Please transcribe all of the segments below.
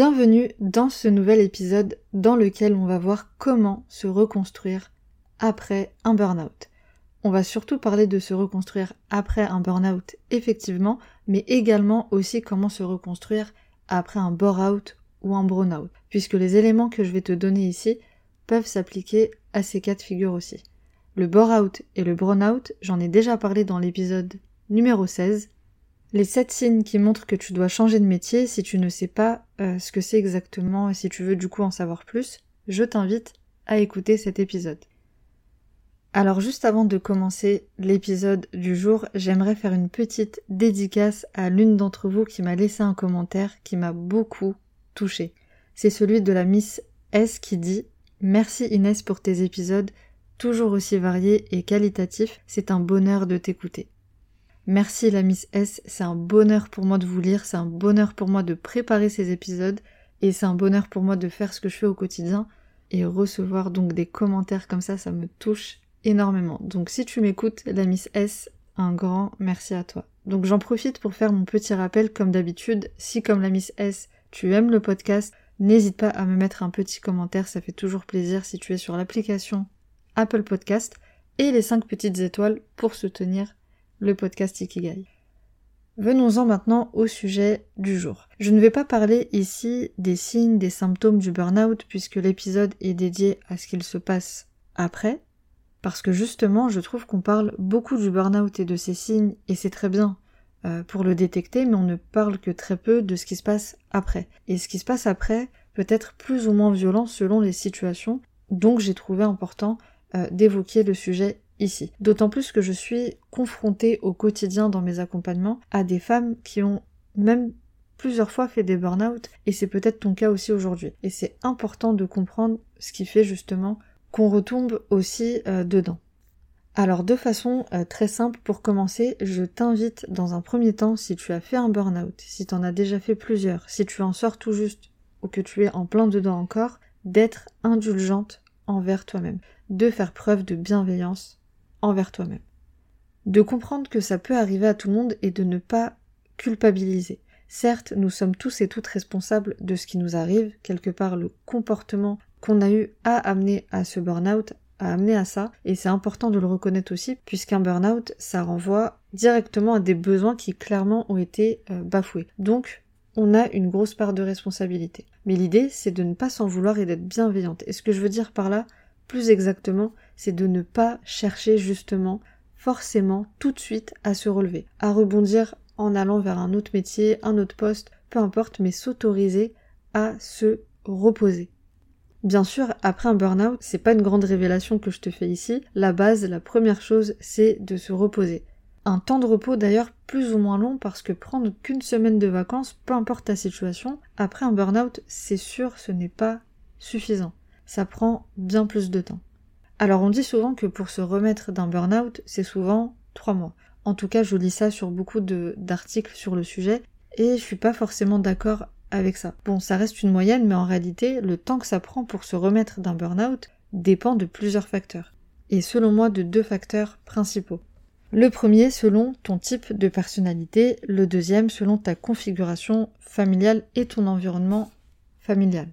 Bienvenue dans ce nouvel épisode dans lequel on va voir comment se reconstruire après un burn-out. On va surtout parler de se reconstruire après un burn-out effectivement, mais également aussi comment se reconstruire après un bore-out ou un burn-out, puisque les éléments que je vais te donner ici peuvent s'appliquer à ces cas de figure aussi. Le bore-out et le burn-out, j'en ai déjà parlé dans l'épisode numéro 16, les sept signes qui montrent que tu dois changer de métier si tu ne sais pas euh, ce que c'est exactement et si tu veux du coup en savoir plus, je t'invite à écouter cet épisode. Alors juste avant de commencer l'épisode du jour, j'aimerais faire une petite dédicace à l'une d'entre vous qui m'a laissé un commentaire qui m'a beaucoup touché. C'est celui de la Miss S qui dit Merci Inès pour tes épisodes, toujours aussi variés et qualitatifs, c'est un bonheur de t'écouter. Merci la Miss S, c'est un bonheur pour moi de vous lire, c'est un bonheur pour moi de préparer ces épisodes et c'est un bonheur pour moi de faire ce que je fais au quotidien et recevoir donc des commentaires comme ça, ça me touche énormément. Donc si tu m'écoutes, la Miss S, un grand merci à toi. Donc j'en profite pour faire mon petit rappel comme d'habitude, si comme la Miss S, tu aimes le podcast, n'hésite pas à me mettre un petit commentaire, ça fait toujours plaisir si tu es sur l'application Apple Podcast et les 5 petites étoiles pour soutenir le podcast Ikigai. Venons-en maintenant au sujet du jour. Je ne vais pas parler ici des signes, des symptômes du burn-out puisque l'épisode est dédié à ce qu'il se passe après, parce que justement je trouve qu'on parle beaucoup du burn-out et de ses signes et c'est très bien euh, pour le détecter, mais on ne parle que très peu de ce qui se passe après. Et ce qui se passe après peut être plus ou moins violent selon les situations, donc j'ai trouvé important euh, d'évoquer le sujet D'autant plus que je suis confrontée au quotidien dans mes accompagnements à des femmes qui ont même plusieurs fois fait des burn-out et c'est peut-être ton cas aussi aujourd'hui. Et c'est important de comprendre ce qui fait justement qu'on retombe aussi euh, dedans. Alors de façon euh, très simple pour commencer, je t'invite dans un premier temps si tu as fait un burn-out, si tu en as déjà fait plusieurs, si tu en sors tout juste ou que tu es en plein dedans encore, d'être indulgente envers toi-même, de faire preuve de bienveillance envers toi-même. De comprendre que ça peut arriver à tout le monde et de ne pas culpabiliser. Certes, nous sommes tous et toutes responsables de ce qui nous arrive, quelque part le comportement qu'on a eu à amener à ce burn-out, a amené à ça, et c'est important de le reconnaître aussi, puisqu'un burn-out, ça renvoie directement à des besoins qui clairement ont été euh, bafoués. Donc, on a une grosse part de responsabilité. Mais l'idée, c'est de ne pas s'en vouloir et d'être bienveillante. Et ce que je veux dire par là, plus exactement, c'est de ne pas chercher justement forcément tout de suite à se relever, à rebondir en allant vers un autre métier, un autre poste, peu importe, mais s'autoriser à se reposer. Bien sûr, après un burn-out, c'est pas une grande révélation que je te fais ici. La base, la première chose, c'est de se reposer. Un temps de repos d'ailleurs plus ou moins long parce que prendre qu'une semaine de vacances, peu importe ta situation, après un burn-out, c'est sûr, ce n'est pas suffisant. Ça prend bien plus de temps. Alors on dit souvent que pour se remettre d'un burn-out, c'est souvent trois mois. En tout cas, je lis ça sur beaucoup d'articles sur le sujet et je suis pas forcément d'accord avec ça. Bon, ça reste une moyenne, mais en réalité, le temps que ça prend pour se remettre d'un burn-out dépend de plusieurs facteurs. Et selon moi, de deux facteurs principaux. Le premier selon ton type de personnalité, le deuxième selon ta configuration familiale et ton environnement familial.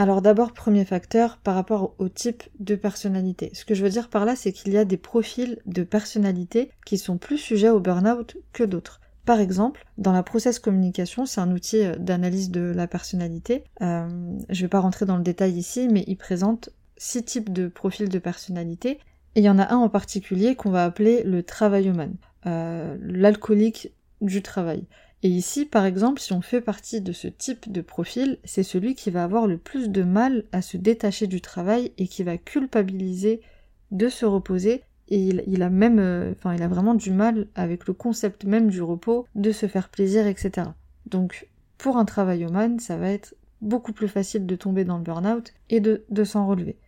Alors d'abord, premier facteur par rapport au type de personnalité. Ce que je veux dire par là, c'est qu'il y a des profils de personnalité qui sont plus sujets au burn-out que d'autres. Par exemple, dans la process communication, c'est un outil euh, d'analyse de la personnalité. Euh, je ne vais pas rentrer dans le détail ici, mais il présente six types de profils de personnalité. Et il y en a un en particulier qu'on va appeler le travailloman, euh, l'alcoolique du travail. Et ici, par exemple, si on fait partie de ce type de profil, c'est celui qui va avoir le plus de mal à se détacher du travail et qui va culpabiliser de se reposer. Et il, a même, euh, enfin, il a vraiment du mal avec le concept même du repos, de se faire plaisir, etc. Donc, pour un travailloman, ça va être beaucoup plus facile de tomber dans le burn-out et de s'en relever.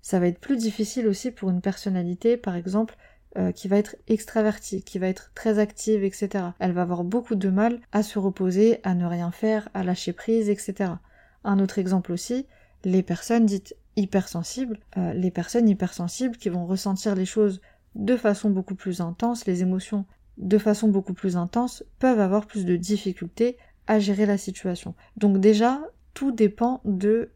Ça va être plus difficile aussi pour une personnalité, par exemple, euh, qui va être extravertie, qui va être très active, etc. Elle va avoir beaucoup de mal à se reposer, à ne rien faire, à lâcher prise, etc. Un autre exemple aussi, les personnes dites hypersensibles, euh, les personnes hypersensibles qui vont ressentir les choses de façon beaucoup plus intense, les émotions de façon beaucoup plus intense, peuvent avoir plus de difficultés à gérer la situation. Donc déjà, tout dépend de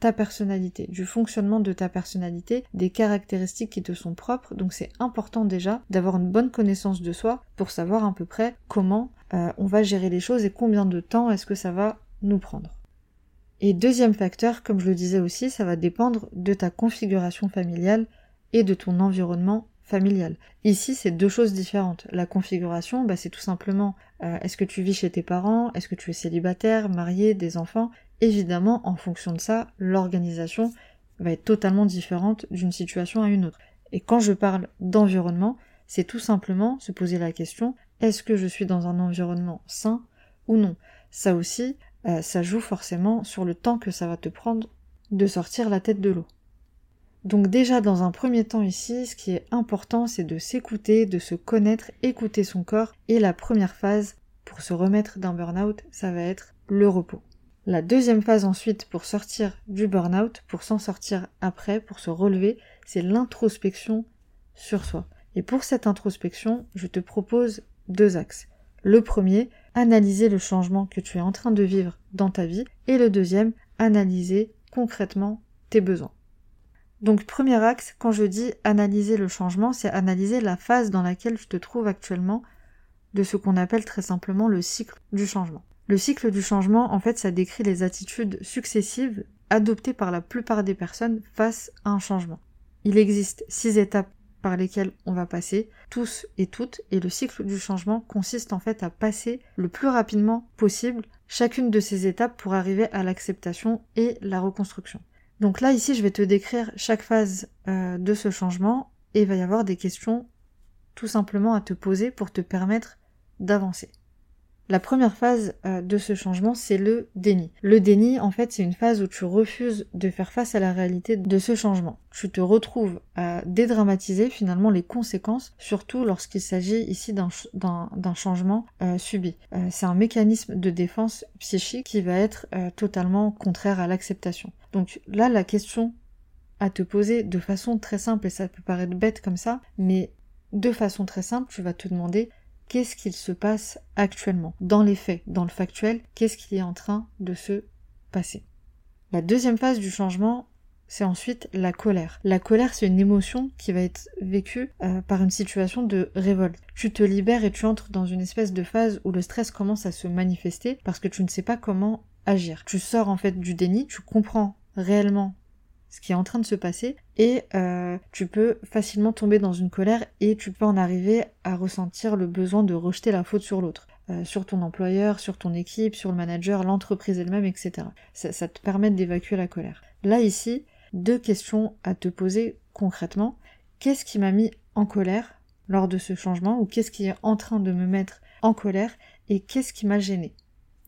ta personnalité, du fonctionnement de ta personnalité, des caractéristiques qui te sont propres. Donc c'est important déjà d'avoir une bonne connaissance de soi pour savoir à peu près comment euh, on va gérer les choses et combien de temps est-ce que ça va nous prendre. Et deuxième facteur, comme je le disais aussi, ça va dépendre de ta configuration familiale et de ton environnement familial. Ici, c'est deux choses différentes. La configuration, bah, c'est tout simplement euh, est-ce que tu vis chez tes parents, est-ce que tu es célibataire, marié, des enfants? Évidemment, en fonction de ça, l'organisation va être totalement différente d'une situation à une autre. Et quand je parle d'environnement, c'est tout simplement se poser la question est-ce que je suis dans un environnement sain ou non? Ça aussi, euh, ça joue forcément sur le temps que ça va te prendre de sortir la tête de l'eau. Donc déjà dans un premier temps ici, ce qui est important, c'est de s'écouter, de se connaître, écouter son corps. Et la première phase pour se remettre d'un burn-out, ça va être le repos. La deuxième phase ensuite pour sortir du burn-out, pour s'en sortir après, pour se relever, c'est l'introspection sur soi. Et pour cette introspection, je te propose deux axes. Le premier, analyser le changement que tu es en train de vivre dans ta vie. Et le deuxième, analyser concrètement tes besoins. Donc premier axe, quand je dis analyser le changement, c'est analyser la phase dans laquelle je te trouve actuellement de ce qu'on appelle très simplement le cycle du changement. Le cycle du changement, en fait, ça décrit les attitudes successives adoptées par la plupart des personnes face à un changement. Il existe six étapes par lesquelles on va passer, tous et toutes, et le cycle du changement consiste en fait à passer le plus rapidement possible chacune de ces étapes pour arriver à l'acceptation et la reconstruction. Donc là, ici, je vais te décrire chaque phase euh, de ce changement et il va y avoir des questions tout simplement à te poser pour te permettre d'avancer. La première phase euh, de ce changement, c'est le déni. Le déni, en fait, c'est une phase où tu refuses de faire face à la réalité de ce changement. Tu te retrouves à dédramatiser finalement les conséquences, surtout lorsqu'il s'agit ici d'un changement euh, subi. Euh, c'est un mécanisme de défense psychique qui va être totalement contraire à l'acceptation. Donc là, la question à te poser de façon très simple, et ça peut paraître bête comme ça, mais de façon très simple, tu vas te demander qu'est-ce qu'il se passe actuellement? Dans les faits, dans le factuel, qu'est-ce qui est en train de se passer? La deuxième phase du changement, c'est ensuite la colère. La colère, c'est une émotion qui va être vécue euh, par une situation de révolte. Tu te libères et tu entres dans une espèce de phase où le stress commence à se manifester parce que tu ne sais pas comment agir. Tu sors en fait du déni, tu comprends réellement ce qui est en train de se passer et euh, tu peux facilement tomber dans une colère et tu peux en arriver à ressentir le besoin de rejeter la faute sur l'autre. Euh, sur ton employeur, sur ton équipe, sur le manager, l'entreprise elle-même, etc. Ça, te permet d'évacuer la colère. Là ici, deux questions à te poser concrètement. Qu'est-ce qui m'a mis en colère lors de ce changement ou qu'est-ce qui est en train de me mettre en colère et qu'est-ce qui m'a gêné?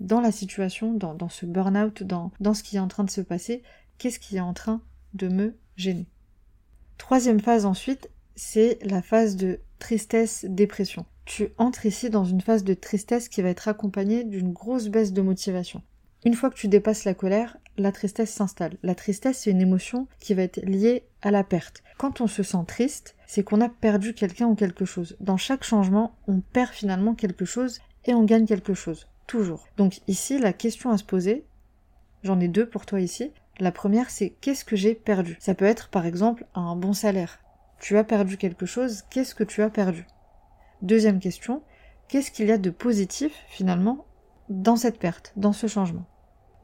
Dans la situation, dans, dans ce burn-out, dans, dans ce qui est en train de se passer, qu'est-ce qui est en train de me gêner. Troisième phase ensuite, c'est la phase de tristesse-dépression. Tu entres ici dans une phase de tristesse qui va être accompagnée d'une grosse baisse de motivation. Une fois que tu dépasses la colère, la tristesse s'installe. La tristesse, c'est une émotion qui va être liée à la perte. Quand on se sent triste, c'est qu'on a perdu quelqu'un ou quelque chose. Dans chaque changement, on perd finalement quelque chose et on gagne quelque chose. Toujours. Donc ici, la question à se poser, j'en ai deux pour toi ici, la première, c'est qu'est-ce que j'ai perdu? Ça peut être par exemple un bon salaire. Tu as perdu quelque chose, qu'est-ce que tu as perdu? Deuxième question, qu'est-ce qu'il y a de positif finalement dans cette perte, dans ce changement?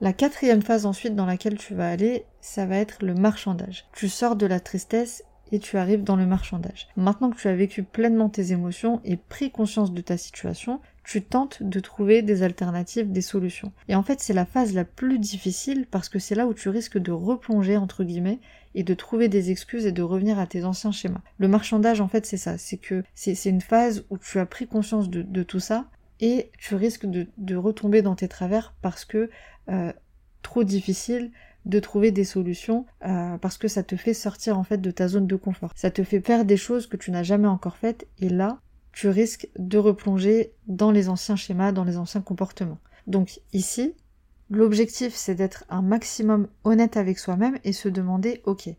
La quatrième phase ensuite dans laquelle tu vas aller, ça va être le marchandage. Tu sors de la tristesse et tu arrives dans le marchandage. Maintenant que tu as vécu pleinement tes émotions et pris conscience de ta situation, tu tentes de trouver des alternatives, des solutions. Et en fait, c'est la phase la plus difficile parce que c'est là où tu risques de replonger, entre guillemets, et de trouver des excuses et de revenir à tes anciens schémas. Le marchandage, en fait, c'est ça. C'est que c'est une phase où tu as pris conscience de, tout ça et tu risques de, retomber dans tes travers parce que euh, trop difficile de trouver des solutions euh, parce que ça te fait sortir en fait de ta zone de confort. Ça te fait faire des choses que tu n'as jamais encore faites et là, tu risques de replonger dans les anciens schémas, dans les anciens comportements. Donc ici, l'objectif c'est d'être un maximum honnête avec soi-même et se demander ok,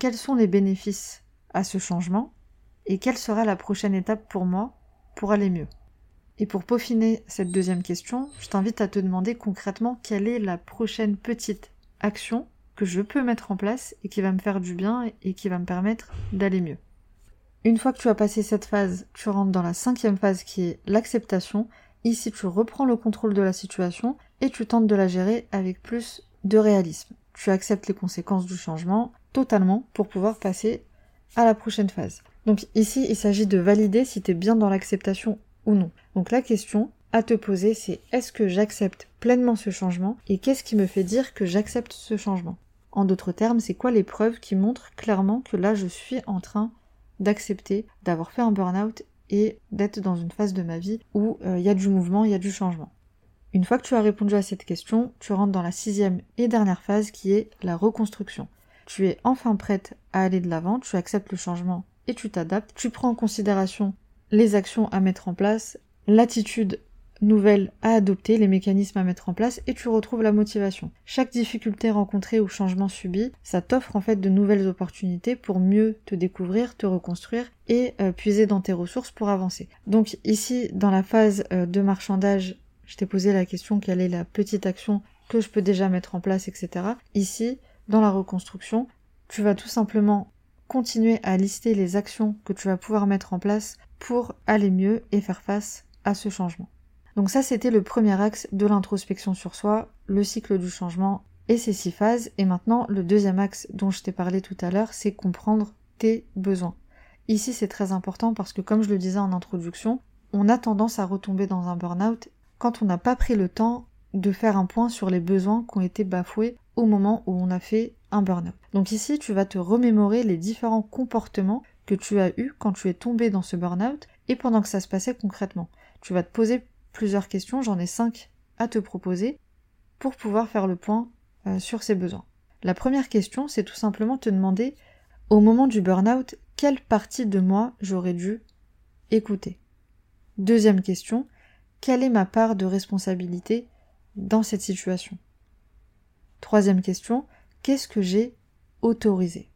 quels sont les bénéfices à ce changement et quelle sera la prochaine étape pour moi pour aller mieux? Et pour peaufiner cette deuxième question, je t'invite à te demander concrètement quelle est la prochaine petite action que je peux mettre en place et qui va me faire du bien et qui va me permettre d'aller mieux. Une fois que tu as passé cette phase, tu rentres dans la cinquième phase qui est l'acceptation. Ici, tu reprends le contrôle de la situation et tu tentes de la gérer avec plus de réalisme. Tu acceptes les conséquences du changement totalement pour pouvoir passer à la prochaine phase. Donc ici, il s'agit de valider si tu es bien dans l'acceptation ou non. Donc la question à te poser, c'est est-ce que j'accepte pleinement ce changement et qu'est-ce qui me fait dire que j'accepte ce changement? En d'autres termes, c'est quoi les preuves qui montrent clairement que là, je suis en train d'accepter d'avoir fait un burn-out et d'être dans une phase de ma vie où euh, il y a du mouvement, il y a du changement. Une fois que tu as répondu à cette question, tu rentres dans la sixième et dernière phase qui est la reconstruction. Tu es enfin prête à aller de l'avant, tu acceptes le changement et tu t'adaptes, tu prends en considération les actions à mettre en place, l'attitude nouvelle à adopter, les mécanismes à mettre en place et tu retrouves la motivation. Chaque difficulté rencontrée ou changement subi, ça t'offre en fait de nouvelles opportunités pour mieux te découvrir, te reconstruire et euh, puiser dans tes ressources pour avancer. Donc ici, dans la phase euh, de marchandage, je t'ai posé la question quelle est la petite action que je peux déjà mettre en place, etc. Ici, dans la reconstruction, tu vas tout simplement continuer à lister les actions que tu vas pouvoir mettre en place pour aller mieux et faire face à ce changement. Donc ça, c'était le premier axe de l'introspection sur soi, le cycle du changement et ses six phases. Et maintenant, le deuxième axe dont je t'ai parlé tout à l'heure, c'est comprendre tes besoins. Ici, c'est très important parce que, comme je le disais en introduction, on a tendance à retomber dans un burn-out quand on n'a pas pris le temps de faire un point sur les besoins qui ont été bafoués au moment où on a fait un burn-out. Donc ici, tu vas te remémorer les différents comportements que tu as eus quand tu es tombé dans ce burn-out et pendant que ça se passait concrètement. Tu vas te poser plusieurs questions, j'en ai cinq à te proposer pour pouvoir faire le point euh, sur ces besoins. La première question, c'est tout simplement te demander au moment du burn-out, quelle partie de moi j'aurais dû écouter? Deuxième question, quelle est ma part de responsabilité dans cette situation? Troisième question, qu'est-ce que j'ai autorisé?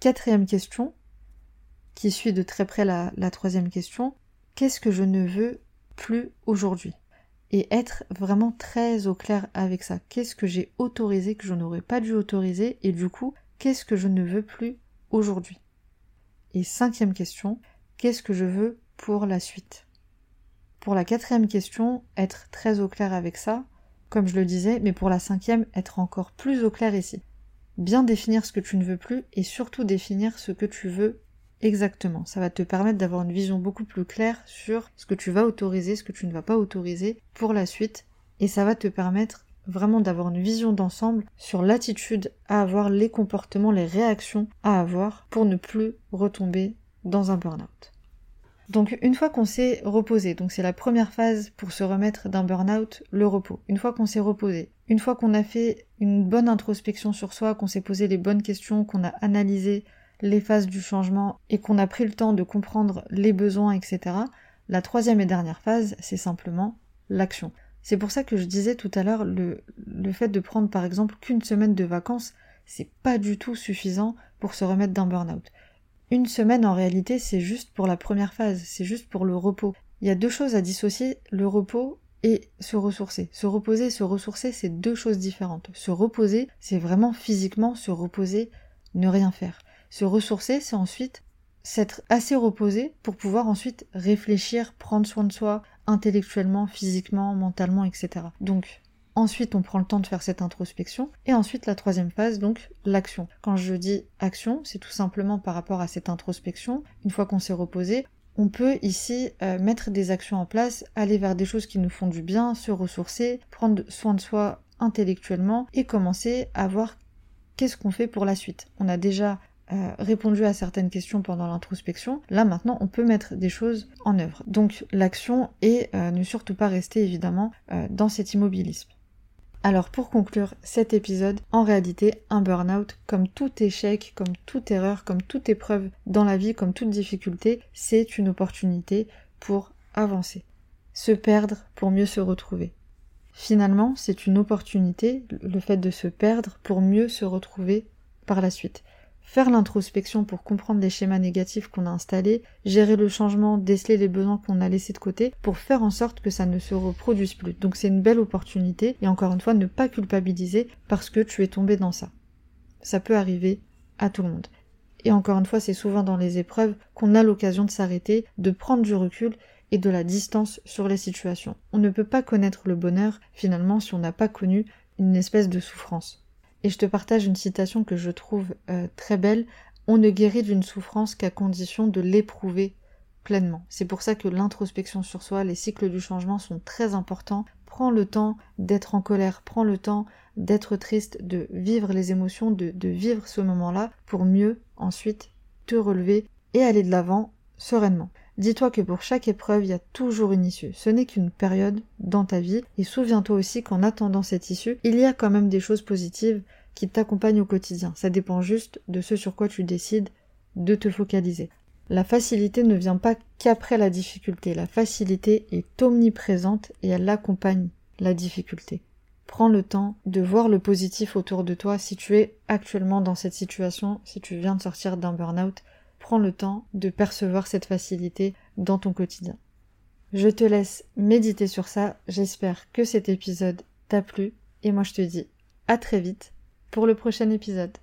Quatrième question, qui suit de très près la, la troisième question, qu'est-ce que je ne veux plus aujourd'hui Et être vraiment très au clair avec ça. Qu'est-ce que j'ai autorisé que je n'aurais pas dû autoriser Et du coup, qu'est-ce que je ne veux plus aujourd'hui? Et cinquième question, qu'est-ce que je veux pour la suite? Pour la quatrième question, être très au clair avec ça, comme je le disais, mais pour la cinquième, être encore plus au clair ici. Bien définir ce que tu ne veux plus et surtout définir ce que tu veux exactement. Ça va te permettre d'avoir une vision beaucoup plus claire sur ce que tu vas autoriser, ce que tu ne vas pas autoriser pour la suite et ça va te permettre vraiment d'avoir une vision d'ensemble sur l'attitude à avoir, les comportements, les réactions à avoir pour ne plus retomber dans un burn-out. Donc une fois qu'on s'est reposé, donc c'est la première phase pour se remettre d'un burn-out, le repos. Une fois qu'on s'est reposé, une fois qu'on a fait une bonne introspection sur soi, qu'on s'est posé les bonnes questions, qu'on a analysé les phases du changement et qu'on a pris le temps de comprendre les besoins, etc., la troisième et dernière phase, c'est simplement l'action. C'est pour ça que je disais tout à l'heure, le, fait de prendre par exemple qu'une semaine de vacances, c'est pas du tout suffisant pour se remettre d'un burn-out. Une semaine, en réalité, c'est juste pour la première phase, c'est juste pour le repos. Il y a deux choses à dissocier, le repos et se ressourcer. Se reposer et se ressourcer, c'est deux choses différentes. Se reposer, c'est vraiment physiquement se reposer, ne rien faire. Se ressourcer, c'est ensuite s'être assez reposé pour pouvoir ensuite réfléchir, prendre soin de soi, intellectuellement, physiquement, mentalement, etc. Donc, Ensuite, on prend le temps de faire cette introspection. Et ensuite, la troisième phase, donc l'action. Quand je dis action, c'est tout simplement par rapport à cette introspection. Une fois qu'on s'est reposé, on peut ici euh, mettre des actions en place, aller vers des choses qui nous font du bien, se ressourcer, prendre soin de soi intellectuellement et commencer à voir qu'est-ce qu'on fait pour la suite. On a déjà euh, répondu à certaines questions pendant l'introspection. Là maintenant, on peut mettre des choses en œuvre. Donc l'action et euh, ne surtout pas rester évidemment dans cet immobilisme. Alors pour conclure cet épisode, en réalité, un burn-out, comme tout échec, comme toute erreur, comme toute épreuve dans la vie, comme toute difficulté, c'est une opportunité pour avancer. Se perdre pour mieux se retrouver. Finalement, c'est une opportunité, le fait de se perdre, pour mieux se retrouver par la suite. Faire l'introspection pour comprendre les schémas négatifs qu'on a installés, gérer le changement, déceler les besoins qu'on a laissés de côté, pour faire en sorte que ça ne se reproduise plus. Donc c'est une belle opportunité, et encore une fois, ne pas culpabiliser parce que tu es tombé dans ça. Ça peut arriver à tout le monde. Et encore une fois, c'est souvent dans les épreuves qu'on a l'occasion de s'arrêter, de prendre du recul et de la distance sur les situations. On ne peut pas connaître le bonheur finalement si on n'a pas connu une espèce de souffrance. Et je te partage une citation que je trouve euh, très belle. On ne guérit d'une souffrance qu'à condition de l'éprouver pleinement. C'est pour ça que l'introspection sur soi, les cycles du changement sont très importants. Prends le temps d'être en colère, prends le temps d'être triste, de vivre les émotions, de, de vivre ce moment-là pour mieux ensuite te relever et aller de l'avant sereinement. Dis-toi que pour chaque épreuve, il y a toujours une issue. Ce n'est qu'une période dans ta vie. Et souviens-toi aussi qu'en attendant cette issue, il y a quand même des choses positives qui t'accompagnent au quotidien. Ça dépend juste de ce sur quoi tu décides de te focaliser. La facilité ne vient pas qu'après la difficulté. La facilité est omniprésente et elle accompagne la difficulté. Prends le temps de voir le positif autour de toi si tu es actuellement dans cette situation, si tu viens de sortir d'un burn-out, prends le temps de percevoir cette facilité dans ton quotidien. Je te laisse méditer sur ça, j'espère que cet épisode t'a plu et moi je te dis à très vite pour le prochain épisode.